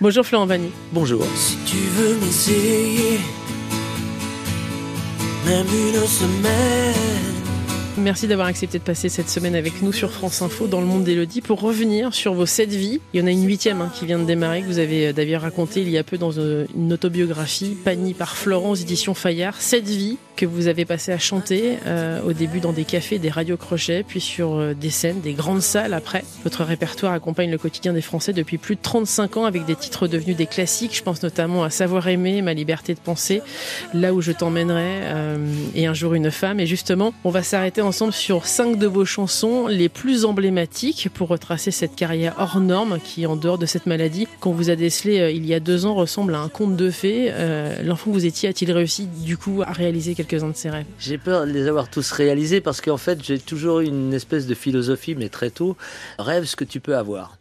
Bonjour Florent Vanny. Bonjour. Si tu veux m'essayer, même une semaine. Merci d'avoir accepté de passer cette semaine avec nous sur France Info dans le monde d'Elodie pour revenir sur vos sept vies. Il y en a une huitième hein, qui vient de démarrer, que vous avez euh, d'ailleurs raconté il y a peu dans euh, une autobiographie, Pani par Florence, édition Fayard. Sept vies que vous avez passé à chanter euh, au début dans des cafés, des radios crochets, puis sur euh, des scènes, des grandes salles après. Votre répertoire accompagne le quotidien des Français depuis plus de 35 ans avec des titres devenus des classiques. Je pense notamment à Savoir aimer, Ma liberté de penser, Là où je t'emmènerai euh, et Un jour une femme. Et justement, on va s'arrêter ensemble sur cinq de vos chansons les plus emblématiques pour retracer cette carrière hors norme qui, en dehors de cette maladie qu'on vous a décelée euh, il y a deux ans, ressemble à un conte de fées. L'enfant que vous étiez a-t-il réussi du coup à réaliser quelques-uns de ses rêves J'ai peur de les avoir tous réalisés parce qu'en fait, j'ai toujours eu une espèce de philosophie, mais très tôt, rêve ce que tu peux avoir.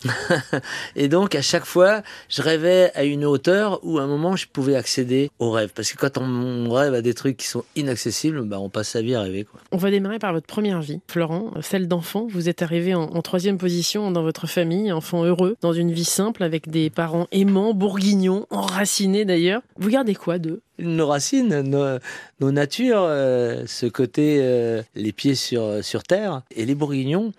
et donc, à chaque fois, je rêvais à une hauteur où, à un moment, je pouvais accéder au rêve. Parce que quand on rêve à des trucs qui sont inaccessibles, bah, on passe sa vie à rêver. Quoi. On va démarrer par votre première vie, Florent, celle d'enfant. Vous êtes arrivé en, en troisième position dans votre famille, enfant heureux, dans une vie simple avec des parents aimants, bourguignons, enracinés d'ailleurs. Vous gardez quoi d'eux nos racines, nos, nos natures, euh, ce côté euh, les pieds sur, sur terre. Et les bourguignons,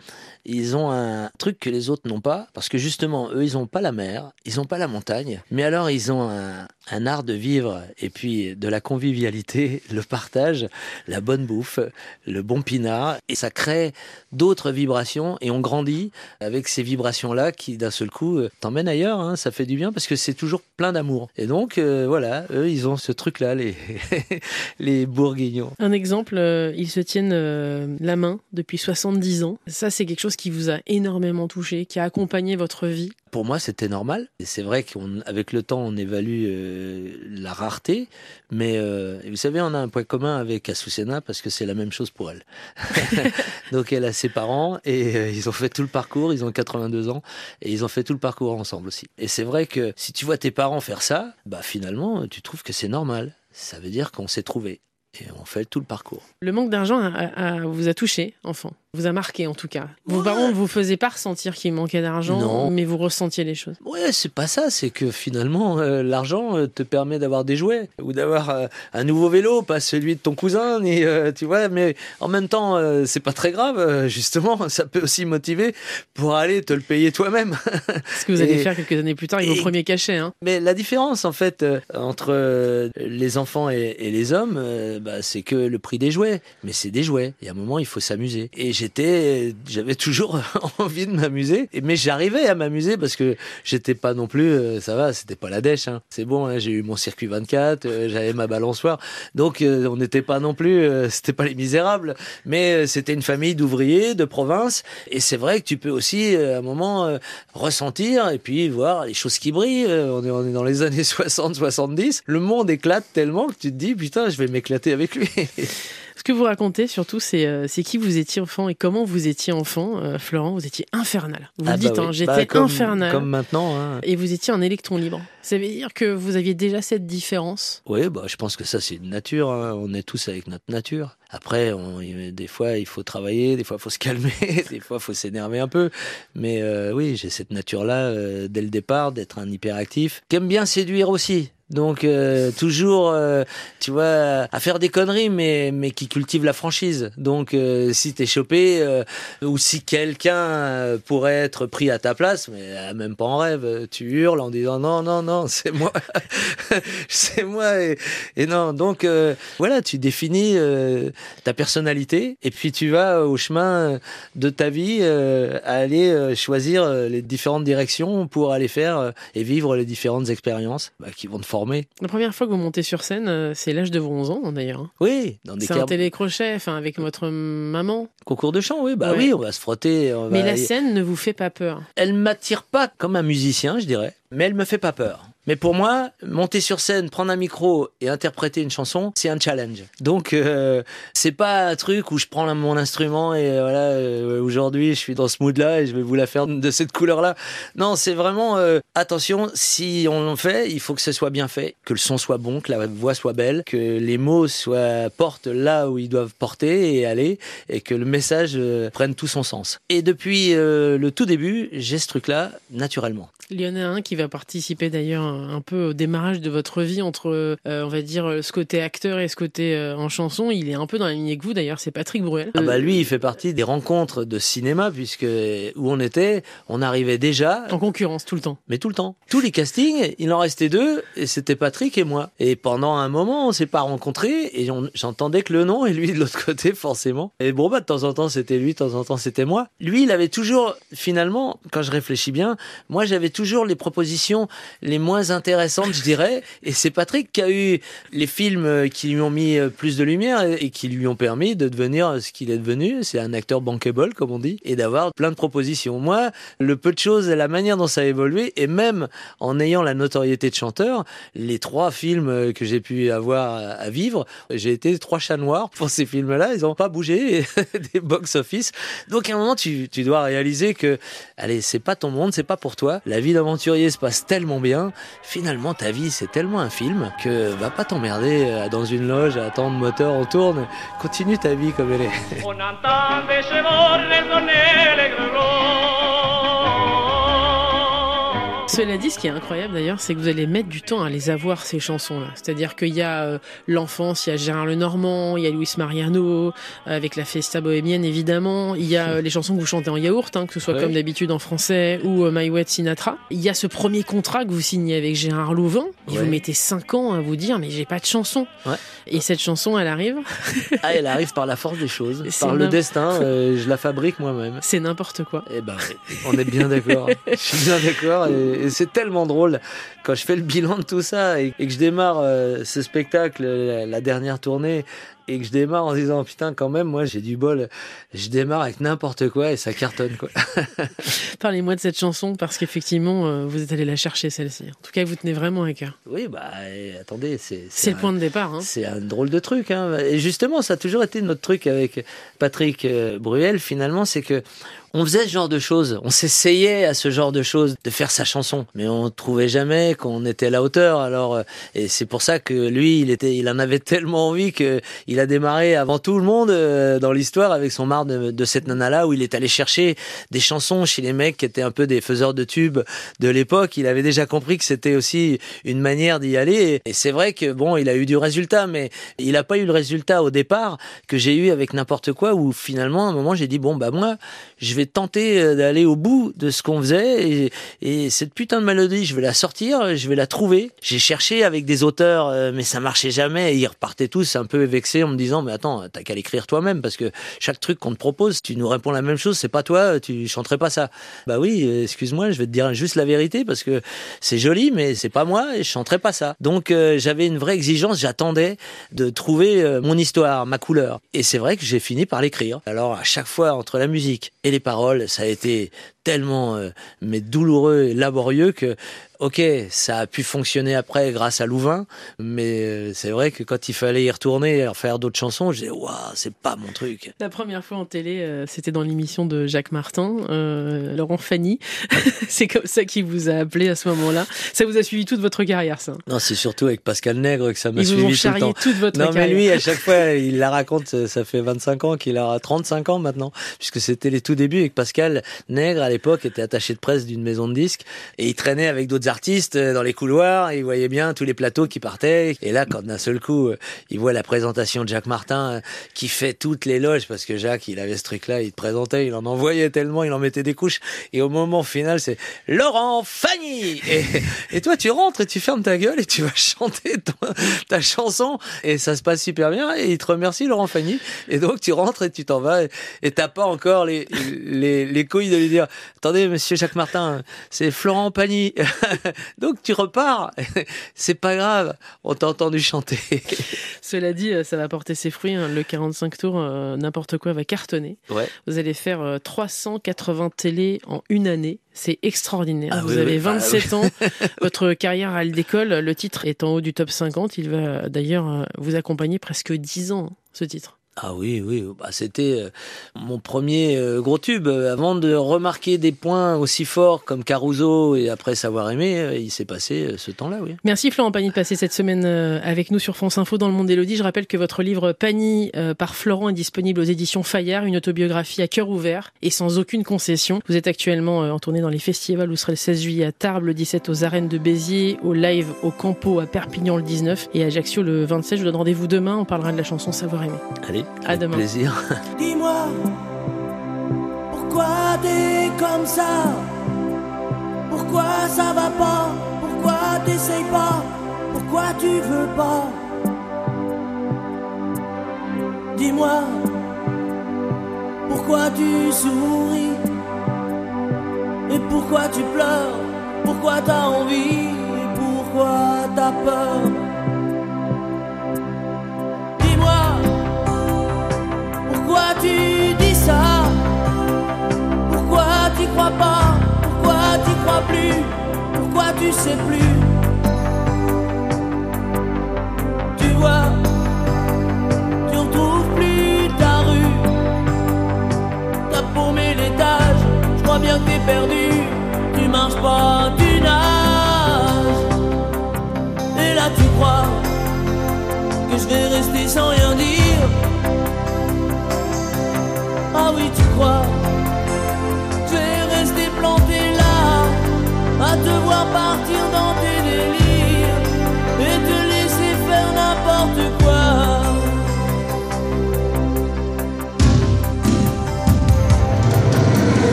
ils ont un truc que les autres n'ont pas, parce que justement, eux, ils n'ont pas la mer, ils n'ont pas la montagne, mais alors ils ont un, un art de vivre et puis de la convivialité, le partage, la bonne bouffe, le bon pinard, et ça crée d'autres vibrations, et on grandit avec ces vibrations-là qui, d'un seul coup, euh, t'emmènent ailleurs, hein, ça fait du bien, parce que c'est toujours plein d'amour. Et donc, euh, voilà, eux, ils ont ce truc-là, les, bourguignons. Un exemple, euh, ils se tiennent la main depuis 70 ans. Ça, c'est quelque chose qui vous a énormément touché, qui a accompagné votre vie. Pour moi, c'était normal. Et c'est vrai qu'avec le temps, on évalue euh, la rareté. Mais euh, vous savez, on a un point commun avec Azucena parce que c'est la même chose pour elle. Donc, elle a ses parents et euh, ils ont fait tout le parcours. Ils ont 82 ans et ils ont fait tout le parcours ensemble aussi. Et c'est vrai que si tu vois tes parents faire ça, bah finalement, tu trouves que c'est normal. Ça veut dire qu'on s'est trouvé. Et on fait tout le parcours. Le manque d'argent vous a touché, enfant? Vous a marqué en tout cas. Vos Ouais. parents ne vous faisaient pas ressentir qu'il manquait d'argent, mais vous ressentiez les choses. Ouais, c'est pas ça, c'est que finalement, euh, l'argent euh, te permet d'avoir des jouets ou d'avoir euh, un nouveau vélo, pas celui de ton cousin, ni, euh, tu vois, mais en même temps, c'est pas très grave, justement, ça peut aussi motiver pour aller te le payer toi-même. Ce que vous allez Et- faire quelques années plus tard avec et- vos premiers cachets. Hein. Mais la différence, en fait, entre les enfants et, et les hommes, bah, c'est que le prix des jouets. Mais c'est des jouets. Et à un moment, il faut s'amuser. Et j'avais toujours envie de m'amuser. Mais j'arrivais à m'amuser parce que j'étais pas non plus, euh, ça va, c'était pas la dèche. Hein. C'est bon, hein, j'ai eu mon circuit 24, euh, j'avais ma balançoire. Donc, euh, on n'était pas non plus, c'était pas les misérables. Mais c'était une famille d'ouvriers, de province. Et c'est vrai que tu peux aussi, à un moment, ressentir et puis voir les choses qui brillent. On est dans les années 60, 70. Le monde éclate tellement que tu te dis, putain, je vais m'éclater avec lui. Ce que vous racontez surtout, c'est euh, c'est qui vous étiez enfant et comment vous étiez enfant, euh, Florent? Vous étiez infernal. Vous Ah le dites, bah hein, j'étais Bah, comme- infernal. Comme maintenant. Hein. Et vous étiez un électron libre. Ça veut dire que vous aviez déjà cette différence? Oui, bah, je pense que ça, c'est une nature. hein. On est tous avec notre nature. Après, on, des fois, il faut travailler, des fois, il faut se calmer, des fois, il faut s'énerver un peu. Mais euh, oui, j'ai cette nature-là euh, dès le départ, d'être un hyperactif, qui aime bien séduire aussi. Donc, euh, toujours, euh, tu vois, à faire des conneries, mais, mais qui cultive la franchise. Donc, euh, si t'es chopé, euh, ou si quelqu'un euh, pourrait être pris à ta place, mais euh, même pas en rêve, tu hurles en disant non, non, non, c'est moi. c'est moi. Et, et non, donc voilà, tu définis ta personnalité et puis tu vas au chemin de ta vie euh, à aller euh, choisir euh, les différentes directions pour aller faire euh, et vivre les différentes expériences bah, qui vont te former. La première fois que vous montez sur scène, euh, c'est l'âge de vos 11 ans d'ailleurs. hein. Oui, dans des C'est un télécrochet, enfin avec votre maman. concours de chant, oui, bah Ouais. oui, on va se frotter. On Mais la scène ne vous fait pas peur. Elle m'attire pas comme un musicien, je dirais, mais elle me fait pas peur. Mais pour moi, monter sur scène, prendre un micro et interpréter une chanson, c'est un challenge. Donc euh, c'est pas un truc où je prends mon instrument et euh, voilà, euh, aujourd'hui je suis dans ce mood-là et je vais vous la faire de cette couleur-là. Non, c'est vraiment attention, si on le fait, il faut que ce soit bien fait, que le son soit bon, que la voix soit belle, que les mots soient portent là où ils doivent porter et aller et que le message prenne tout son sens. Et depuis le tout début, j'ai ce truc-là naturellement. Il y en a un qui va participer d'ailleurs un peu au démarrage de votre vie entre, euh, on va dire, ce côté acteur et ce côté euh, en chanson. Il est un peu dans la lignée que vous d'ailleurs, c'est Patrick Bruel. Ah bah lui, il fait partie des rencontres de cinéma puisque où on était, on arrivait déjà en concurrence tout le temps. Mais tout le temps. Tous les castings, il en restait deux et c'était Patrick et moi. Et pendant un moment, on s'est pas rencontrés et j'entendais que le nom et lui de l'autre côté forcément. Et bon bah de temps en temps c'était lui, de temps en temps c'était moi. Lui, il avait toujours finalement, quand je réfléchis bien, moi j'avais toujours les propositions les moins intéressantes, je dirais. Et c'est Patrick qui a eu les films qui lui ont mis plus de lumière et qui lui ont permis de devenir ce qu'il est devenu. C'est un acteur bankable, comme on dit, et d'avoir plein de propositions. Moi, le peu de choses et la manière dont ça a évolué, et même en ayant la notoriété de chanteur, les trois films que j'ai pu avoir à vivre, j'ai été trois chats noirs pour ces films-là. Ils n'ont pas bougé des box-office. Donc à un moment, tu dois réaliser que, allez, c'est pas ton monde, c'est pas pour toi. La vie d'aventurier se passe tellement bien, finalement ta vie c'est tellement un film que va pas t'emmerder euh, dans une loge à attendre moteur on tourne, continue ta vie comme elle est. Cela dit, ce qui est incroyable d'ailleurs, c'est que vous allez mettre du temps à les avoir, ces chansons-là. C'est-à-dire qu'il y a euh, l'enfance, il y a Gérard Lenormand, il y a Luis Mariano, euh, avec la Festa bohémienne évidemment, il y a euh, les chansons que vous chantez en yaourt, hein, que ce soit comme d'habitude en français ou My Wet Sinatra. Il y a ce premier contrat que vous signez avec Gérard Louvain, et vous mettez 5 ans à vous dire, mais j'ai pas de chanson. Et cette chanson, elle arrive Ah, elle arrive par la force des choses, par le destin, je la fabrique moi-même. C'est n'importe quoi. Eh ben, on est bien d'accord. je suis bien d'accord. Et c'est tellement drôle quand je fais le bilan de tout ça et, que je démarre euh, ce spectacle, la, dernière tournée, et que je démarre en disant putain quand même moi j'ai du bol je démarre avec n'importe quoi et ça cartonne quoi parlez-moi de cette chanson parce qu'effectivement euh, vous êtes allé la chercher celle-ci en tout cas vous tenez vraiment à cœur oui bah attendez c'est c'est le point de départ hein. c'est un drôle de truc hein. et justement ça a toujours été notre truc avec Patrick euh, Bruel finalement c'est que on faisait ce genre de choses, on s'essayait à ce genre de choses, de faire sa chanson, mais on trouvait jamais qu'on était à la hauteur. Alors, euh, et c'est pour ça que lui, il était, il en avait tellement envie que il a démarré avant tout le monde euh, dans l'histoire avec son marre de, cette nana-là où il est allé chercher des chansons chez les mecs qui étaient un peu des faiseurs de tubes de l'époque. Il avait déjà compris que c'était aussi une manière d'y aller. Et c'est vrai que bon, il a eu du résultat, mais il n'a pas eu le résultat au départ que j'ai eu avec n'importe quoi où finalement à un moment j'ai dit bon bah moi je vais tenter euh, d'aller au bout de ce qu'on faisait et, et, cette putain de mélodie, je vais la sortir, je vais la trouver. J'ai cherché avec des auteurs, euh, mais ça marchait jamais. ils repartaient tous un peu vexés en me disant, mais attends, t'as qu'à l'écrire toi-même parce que chaque truc qu'on te propose, tu nous réponds la même chose, c'est pas toi, tu chanterais pas ça. Bah oui, excuse-moi, je vais te dire juste la vérité parce que c'est joli, mais c'est pas moi et je chanterais pas ça. Donc euh, j'avais une vraie exigence, j'attendais de trouver mon histoire, ma couleur. Et c'est vrai que j'ai fini par l'écrire. Alors à chaque fois entre la musique et les paroles ça a été tellement euh, mais douloureux et laborieux que ok ça a pu fonctionner après grâce à Louvain mais euh, c'est vrai que quand il fallait y retourner et faire d'autres chansons je disais waouh c'est pas mon truc. La première fois en télé euh, c'était dans l'émission de Jacques Martin Laurent Fanny c'est comme ça qu'il vous a appelé à ce moment-là. Ça vous a suivi toute votre carrière ça? Non c'est surtout avec Pascal Nègre que ça m'a suivi tout le temps. toute votre non mais lui à chaque fois il la raconte ça fait 25 ans qu'il a 35 ans maintenant puisque c'était les tout débuts avec Pascal Nègre. À l'époque était attaché de presse d'une maison de disques et il traînait avec d'autres artistes euh, dans les couloirs et il voyait bien tous les plateaux qui partaient. Et là quand d'un seul coup euh, il voit la présentation de Jacques Martin euh, qui fait toutes les loges parce que Jacques il avait ce truc là il te présentait il en envoyait tellement il en mettait des couches. Et au moment final c'est Laurent Fanny et, et, toi tu rentres et tu fermes ta gueule et tu vas chanter ta chanson. Et ça se passe super bien et il te remercie Laurent Fanny et donc tu rentres et tu t'en vas et t'as pas encore les, les, les couilles de lui dire attendez, monsieur Jacques Martin, c'est Florent Pagny. Donc tu repars. C'est pas grave. On t'a entendu chanter. Cela dit, euh, ça va porter ses fruits. hein. Le 45 tours, euh, n'importe quoi va cartonner. Ouais. Vous allez faire euh, 380 télé en une année. C'est extraordinaire. Ah vous oui, avez oui, bah 27 ans. Votre carrière elle décolle. Le titre est en haut du top 50. Il va d'ailleurs euh, vous accompagner presque 10 ans, ce titre. Ah oui, oui, bah, c'était euh, mon premier euh, gros tube. Euh, Avant de remarquer des points aussi forts comme Caruso et après savoir aimer, il s'est passé ce temps-là, oui. Merci Florent Pagny de passer cette semaine avec nous sur France Info dans le monde d'Élodie. Je rappelle que votre livre Pagny par Florent est disponible aux éditions Fayard, une autobiographie à cœur ouvert et sans aucune concession. Vous êtes actuellement en tournée dans les festivals. Vous serez le 16 juillet à Tarbes, le 17 aux arènes de Béziers, au live au Campo à Perpignan le 19 et à Ajaccio le 27. Je vous donne rendez-vous demain. On parlera de la chanson Savoir aimer. Allez, À avec demain. plaisir. Dis-moi, pourquoi t'es comme ça? Pourquoi ça va pas? Pourquoi t'essayes pas? Pourquoi tu veux pas? Dis-moi, pourquoi tu souris? Et pourquoi tu pleures? Pourquoi t'as envie? Et pourquoi t'as peur? Tu dis ça? Pourquoi t'y crois pas? Pourquoi t'y crois plus? Pourquoi tu sais plus?